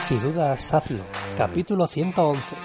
Si dudas, hazlo. Capítulo 111.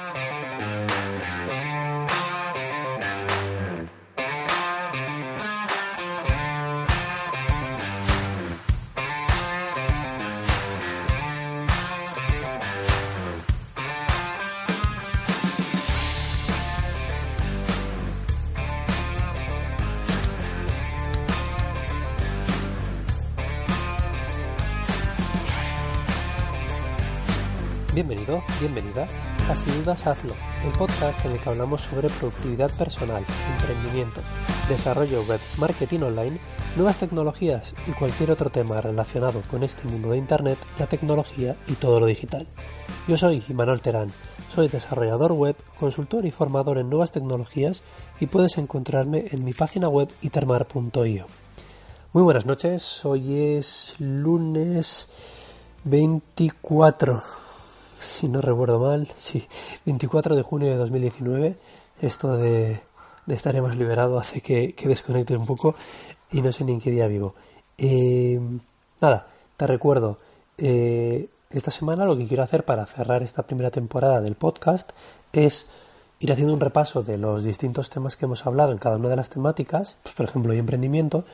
Bienvenido, bienvenida a Sin Dudas Hazlo, el podcast en el que hablamos sobre productividad personal, emprendimiento, desarrollo web, marketing online, nuevas tecnologías y cualquier otro tema relacionado con este mundo de Internet, la tecnología y todo lo digital. Yo soy Imanol Terán, soy desarrollador web, consultor y formador en nuevas tecnologías y puedes encontrarme en mi página web itermar.io. Muy buenas noches, hoy es lunes 24 si no recuerdo mal, sí, 24 de junio de 2019. Esto de, estar más liberado hace que, que, desconecte un poco y no sé ni en qué día vivo. Eh, nada, te recuerdo, eh, esta semana lo que quiero hacer para cerrar esta primera temporada del podcast es ir haciendo un repaso de los distintos temas que hemos hablado en cada una de las temáticas, pues por ejemplo, y emprendimiento,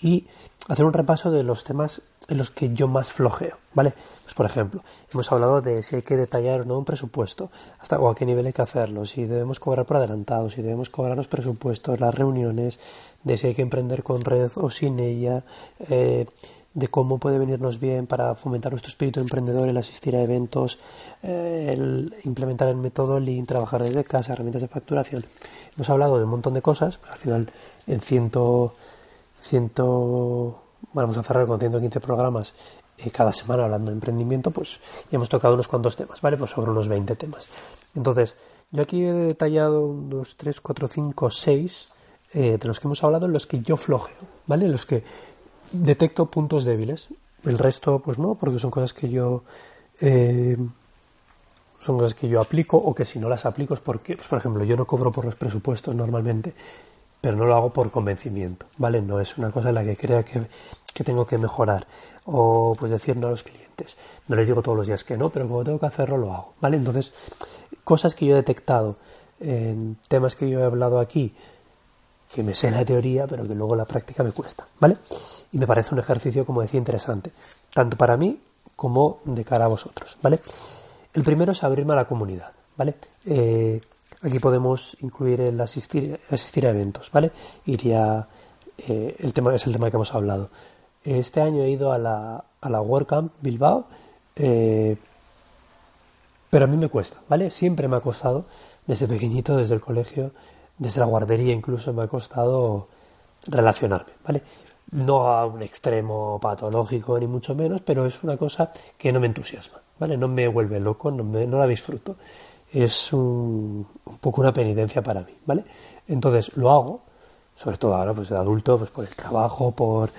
y hacer un repaso de los temas en los que yo más flojeo, ¿vale? Pues por ejemplo, hemos hablado de si hay que detallar o no un presupuesto, hasta o a qué nivel hay que hacerlo, si debemos cobrar por adelantado, si debemos cobrar los presupuestos, las reuniones, de si hay que emprender con red o sin ella, eh, de cómo puede venirnos bien para fomentar nuestro espíritu emprendedor, el asistir a eventos, eh, el implementar el método Lean, trabajar desde casa, herramientas de facturación. Hemos hablado de un montón de cosas, pues al final en ciento, ciento bueno, vamos a cerrar con 115 programas eh, cada semana hablando de emprendimiento, pues ya hemos tocado unos cuantos temas, ¿vale? Pues sobre unos 20 temas. Entonces, yo aquí he detallado unos 3, 4, 5, 6 de los que hemos hablado en los que yo flojeo, ¿vale? En los que detecto puntos débiles. El resto, pues no, porque son cosas que yo... Eh, son cosas que yo aplico o que si no las aplico es porque, pues por ejemplo, yo no cobro por los presupuestos normalmente pero no lo hago por convencimiento, ¿vale? No es una cosa en la que crea que, tengo que mejorar o pues decir no a los clientes. No les digo todos los días que no, pero como tengo que hacerlo lo hago, ¿vale? Entonces, cosas que yo he detectado en temas que yo he hablado aquí, que me sé la teoría, pero que luego la práctica me cuesta, ¿vale? Y me parece un ejercicio, como decía, interesante, tanto para mí como de cara a vosotros, ¿vale? El primero es abrirme a la comunidad, ¿vale? Eh, Aquí podemos incluir el asistir, asistir a eventos, ¿vale? Iría, eh, el tema es el tema que hemos hablado. Este año he ido a la, a la WordCamp Bilbao, eh, pero a mí me cuesta, ¿vale? Siempre me ha costado, desde pequeñito, desde el colegio, desde la guardería incluso me ha costado relacionarme, ¿vale? No a un extremo patológico ni mucho menos, pero es una cosa que no me entusiasma, ¿vale? No me vuelve loco, no, me, no la disfruto es un, poco una penitencia para mí, ¿vale? Entonces lo hago, sobre todo ahora, pues de adulto, pues por el trabajo, por,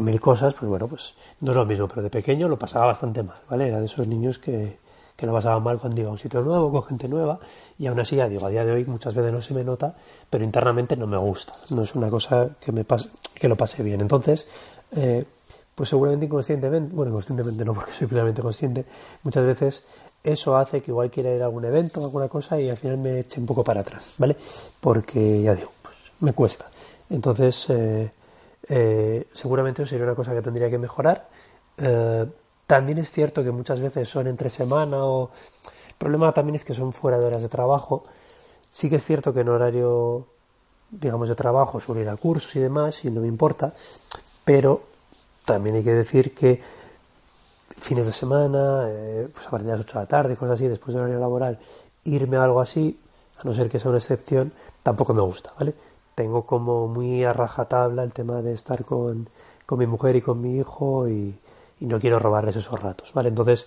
mil cosas, pues bueno, pues no es lo mismo, pero de pequeño lo pasaba bastante mal, ¿vale? Era de esos niños que, que lo pasaban mal cuando iba a un sitio nuevo, con gente nueva, y aún así, ya digo, a día de hoy muchas veces no se me nota, pero internamente no me gusta, no es una cosa que me pase, que lo pase bien. Entonces, eh, pues seguramente inconscientemente, bueno, inconscientemente no porque soy plenamente consciente, muchas veces eso hace que igual quiera ir a algún evento o alguna cosa y al final me eche un poco para atrás, ¿vale? Porque ya digo, pues me cuesta. Entonces, eh, eh, seguramente sería una cosa que tendría que mejorar. Eh, también es cierto que muchas veces son entre semana o... El problema también es que son fuera de horas de trabajo. Sí que es cierto que en horario, digamos, de trabajo suelo ir a cursos y demás y no me importa, pero también hay que decir que fines de semana, eh, pues a partir de las 8 de la tarde, cosas así, después del horario laboral, irme a algo así, a no ser que sea una excepción, tampoco me gusta, ¿vale? Tengo como muy a rajatabla el tema de estar con, con mi mujer y con mi hijo y, no quiero robarles esos ratos, ¿vale? Entonces,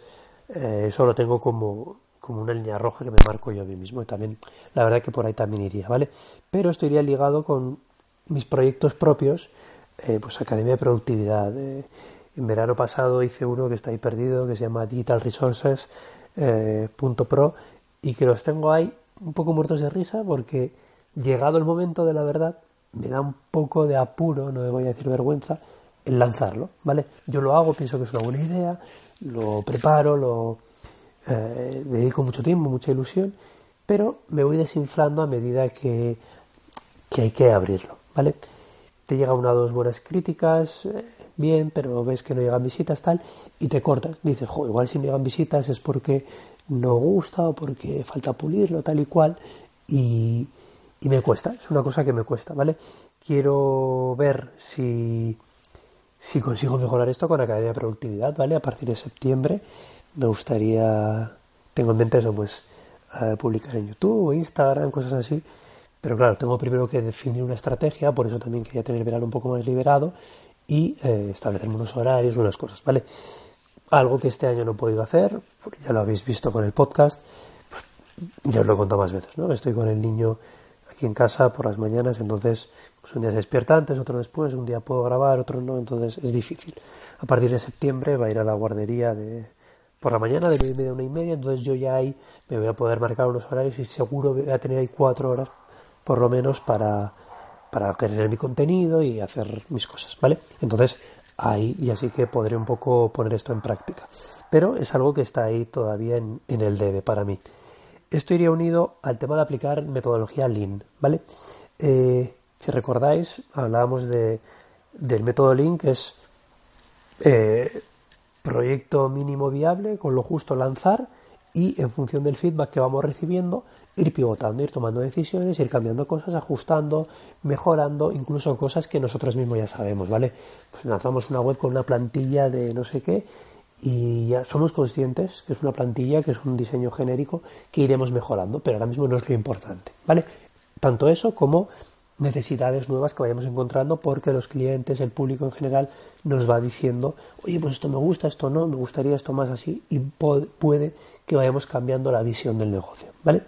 eh, eso lo tengo como, como una línea roja que me marco yo a mí mismo y también la verdad que por ahí también iría, ¿vale? Pero esto iría ligado con mis proyectos propios, eh, pues Academia de Productividad. En verano pasado hice uno que está ahí perdido, que se llama Digital Resources Pro y que los tengo ahí un poco muertos de risa porque llegado el momento de la verdad me da un poco de apuro, no me voy a decir vergüenza, en lanzarlo, ¿vale? Yo lo hago, pienso que es una buena idea, lo preparo, lo eh, dedico mucho tiempo, mucha ilusión, pero me voy desinflando a medida que, que hay que abrirlo, ¿vale? Te llega una o dos buenas críticas, eh, bien, pero ves que no llegan visitas, tal, y te cortas. Dices, jo, igual si no llegan visitas es porque no gusta o porque falta pulirlo, tal y cual, y, y me cuesta, es una cosa que me cuesta, ¿vale? Quiero ver si, si consigo mejorar esto con Academia de Productividad, ¿vale? A partir de septiembre me gustaría, tengo en mente eso, pues eh, publicar en YouTube, Instagram, cosas así, pero claro, tengo primero que definir una estrategia, por eso también quería tener el verano un poco más liberado y eh, establecer unos horarios, unas cosas, ¿vale? Algo que este año no he podido hacer, ya lo habéis visto con el podcast, pues, ya os lo he contado más veces, ¿no? Estoy con el niño aquí en casa por las mañanas, entonces pues un día se despierta antes, otro después, un día puedo grabar, otro no, entonces es difícil. A partir de septiembre va a ir a la guardería de por la mañana de media a una y media, entonces yo ya ahí me voy a poder marcar unos horarios y seguro voy a tener ahí cuatro horas por lo menos para, para tener mi contenido y hacer mis cosas, ¿vale? Entonces ahí ya sí que podré un poco poner esto en práctica. Pero es algo que está ahí todavía en, en el debe para mí. Esto iría unido al tema de aplicar metodología Lean, ¿vale? Eh, si recordáis, hablábamos de, del método Lean, que es eh, proyecto mínimo viable, con lo justo lanzar y en función del feedback que vamos recibiendo, ir pivotando, ir tomando decisiones, ir cambiando cosas, ajustando, mejorando, incluso cosas que nosotros mismos ya sabemos, ¿vale? Pues lanzamos una web con una plantilla de no sé qué y ya somos conscientes que es una plantilla, que es un diseño genérico que iremos mejorando, pero ahora mismo no es lo importante, ¿vale? Tanto eso como necesidades nuevas que vayamos encontrando porque los clientes, el público en general nos va diciendo, oye, pues esto me gusta, esto no, me gustaría esto más así y puede que vayamos cambiando la visión del negocio, ¿vale?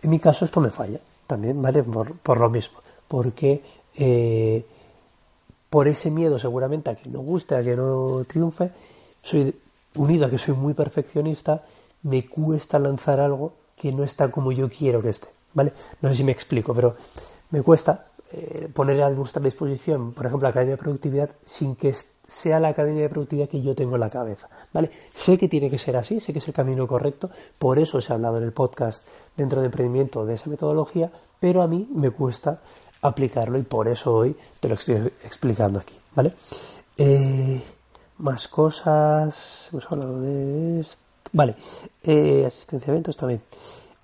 En mi caso esto me falla también, ¿vale? Por, lo mismo, porque eh, por ese miedo seguramente a que no guste, a que no triunfe, soy unido a que soy muy perfeccionista, me cuesta lanzar algo que no está como yo quiero que esté, ¿vale? No sé si me explico, pero me cuesta eh, poner a vuestra disposición, por ejemplo, la Academia de Productividad sin que sea la Academia de Productividad que yo tengo en la cabeza, ¿vale? Sé que tiene que ser así, sé que es el camino correcto, por eso se ha hablado en el podcast dentro de emprendimiento de esa metodología, pero a mí me cuesta aplicarlo y por eso hoy te lo estoy explicando aquí, ¿vale? Eh, más cosas. Hemos hablado de esto. Vale. Eh, asistencia a eventos también.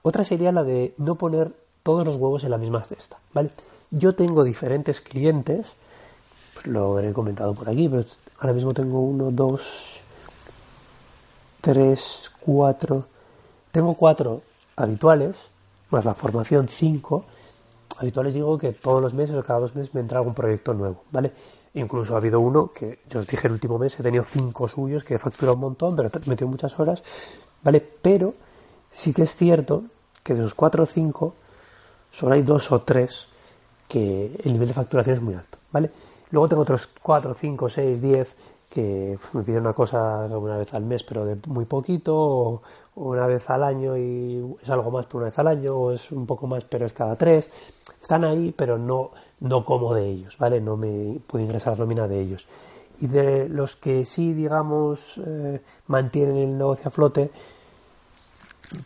Otra sería la de no poner todos los huevos en la misma cesta. ¿Vale? Yo tengo diferentes clientes. Pues lo he comentado por aquí, pero ahora mismo tengo uno, dos, tres, cuatro. Tengo cuatro habituales, más la formación cinco. Habituales digo que todos los meses o cada dos meses me entra algún proyecto nuevo, ¿vale? Incluso ha habido uno que, yo os dije el último mes, he tenido cinco suyos que he facturado un montón, pero he metido muchas horas, ¿vale? Pero sí que es cierto que de los cuatro o cinco, solo hay dos o tres que el nivel de facturación es muy alto, ¿vale? Luego tengo otros cuatro, cinco, seis, diez que me piden una cosa una vez al mes, pero de muy poquito, o, una vez al año y es algo más por una vez al año, o es un poco más, pero es cada tres. Están ahí, pero no, no como de ellos, ¿vale? No me puede ingresar la nómina de ellos. Y de los que sí, digamos, eh, mantienen el negocio a flote,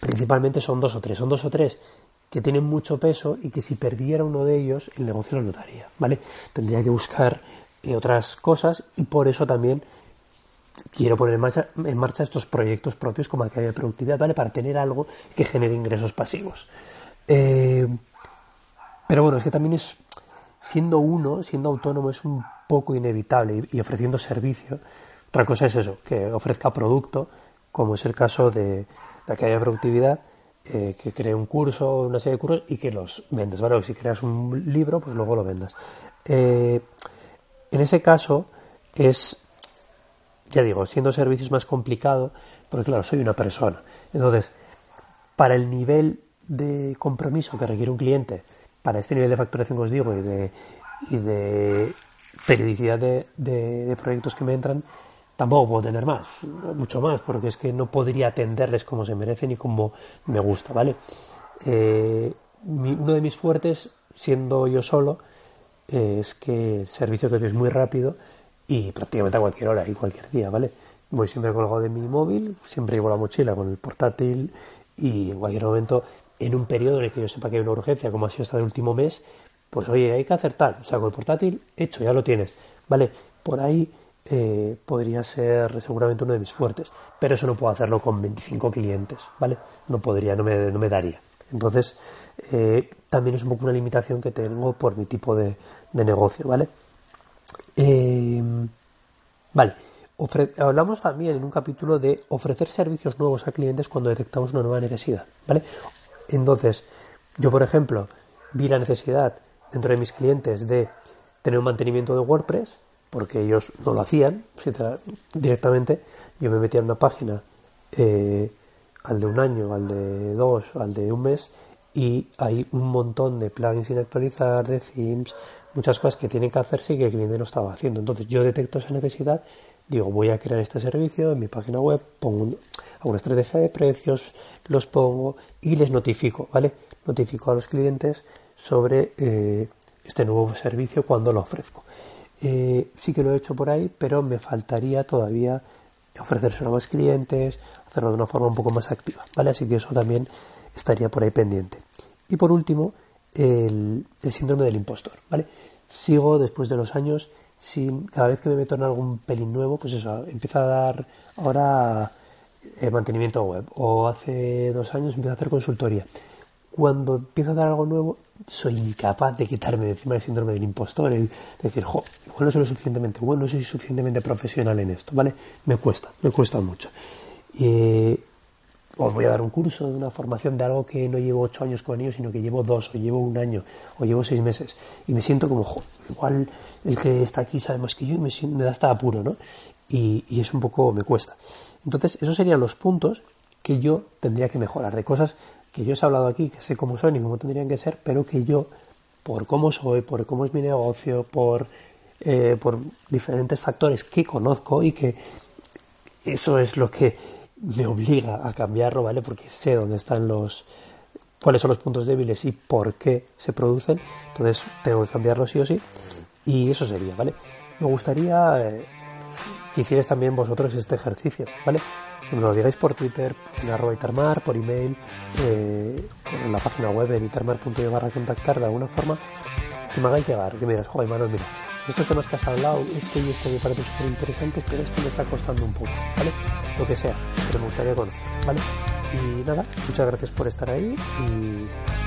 principalmente son dos o tres. Son dos o tres que tienen mucho peso y que si perdiera uno de ellos, el negocio lo notaría, ¿vale? Tendría que buscar eh, otras cosas y por eso también quiero poner en marcha, en marcha estos proyectos propios como Academia de Productividad, ¿vale? Para tener algo que genere ingresos pasivos. Eh, pero bueno, es que también es siendo uno, siendo autónomo, es un poco inevitable y, ofreciendo servicio. Otra cosa es eso, que ofrezca producto, como es el caso de, de que haya productividad, eh, que cree un curso, una serie de cursos y que los vendas. ¿vale? si creas un libro, pues luego lo vendas. Eh, en ese caso es, ya digo, siendo servicios más complicado, Porque claro, soy una persona. Entonces, para el nivel de compromiso que requiere un cliente, para este nivel de facturación que os digo y de, y de periodicidad de, proyectos que me entran, tampoco puedo tener más, mucho más, porque es que no podría atenderles como se merecen y como me gusta, ¿vale? Eh, uno de mis fuertes, siendo yo solo, es que el servicio que es muy rápido y prácticamente a cualquier hora y cualquier día, ¿vale? Voy siempre colgado de mi móvil, siempre llevo la mochila con el portátil y en cualquier momento, en un periodo en el que yo sepa que hay una urgencia, como ha sido hasta el último mes, pues oye, hay que hacer tal, o sea, con el portátil hecho, ya lo tienes, ¿vale? Por ahí eh, podría ser seguramente uno de mis fuertes, pero eso no puedo hacerlo con 25 clientes, ¿vale? No podría, no me, no me daría. Entonces, eh, también es un poco una limitación que tengo por mi tipo de, negocio, ¿vale? Eh, vale, hablamos también en un capítulo de ofrecer servicios nuevos a clientes cuando detectamos una nueva necesidad, ¿vale? Entonces, yo, por ejemplo, vi la necesidad dentro de mis clientes de tener un mantenimiento de WordPress, porque ellos no lo hacían directamente. Yo me metía en una página eh, al de un año, al de dos, al de un mes, y hay un montón de plugins sin actualizar, de themes, muchas cosas que tienen que hacerse y que el cliente no estaba haciendo. Entonces yo detecto esa necesidad, digo, voy a crear este servicio en mi página web, pongo una estrategia de precios, los pongo y les notifico, ¿vale? Notifico a los clientes sobre eh, este nuevo servicio cuando lo ofrezco. Eh, sí que lo he hecho por ahí, pero me faltaría todavía ofrecerse a más clientes, hacerlo de una forma un poco más activa, ¿vale? Así que eso también estaría por ahí pendiente. Y por último, el, síndrome del impostor, ¿vale? Sigo después de los años sin, cada vez que me meto en algún pelín nuevo, pues eso, empieza a dar ahora eh, mantenimiento web, o hace dos años empiezo a hacer consultoría. Cuando empiezo a dar algo nuevo, soy incapaz de quitarme de encima el síndrome del impostor, el decir, jo, igual no soy lo suficientemente bueno, no soy suficientemente profesional en esto, ¿vale? Me cuesta, me cuesta mucho. Y, o voy a dar un curso de una formación de algo que no llevo ocho años con ellos, sino que llevo dos, o llevo un año, o llevo seis meses, y me siento como, jo, igual el que está aquí sabe más que yo y me, me da hasta apuro, ¿no? Y es un poco, me cuesta. Entonces, esos serían los puntos que yo tendría que mejorar, de cosas que yo os he hablado aquí, que sé cómo son y cómo tendrían que ser, pero que yo, por cómo soy, por cómo es mi negocio, por, eh, por diferentes factores que conozco y que eso es lo que me obliga a cambiarlo, ¿vale? Porque sé dónde están los cuáles son los puntos débiles y por qué se producen, entonces tengo que cambiarlo sí o sí y eso sería, ¿vale? Me gustaría eh, que hicierais también vosotros este ejercicio, ¿vale? me lo digáis por Twitter, en arroba itarmar, por email, eh, en la página web en itarmar.yo barra contactar de alguna forma, que me hagáis llegar, que me digáis, joder, Manuel, mira, estos temas que has hablado, este y este me parecen súper interesantes, pero esto me está costando un poco, ¿vale? Lo que sea, pero me gustaría conocer, ¿vale? Y nada, muchas gracias por estar ahí y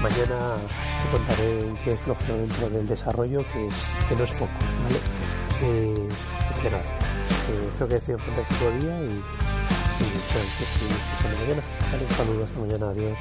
mañana te contaré qué flojeo dentro del desarrollo, que, es, que no es poco, ¿vale? Eh, es que nada, eh, creo que estoy en fantástico día y y espero que escuchando mañana. Un saludo hasta mañana, adiós.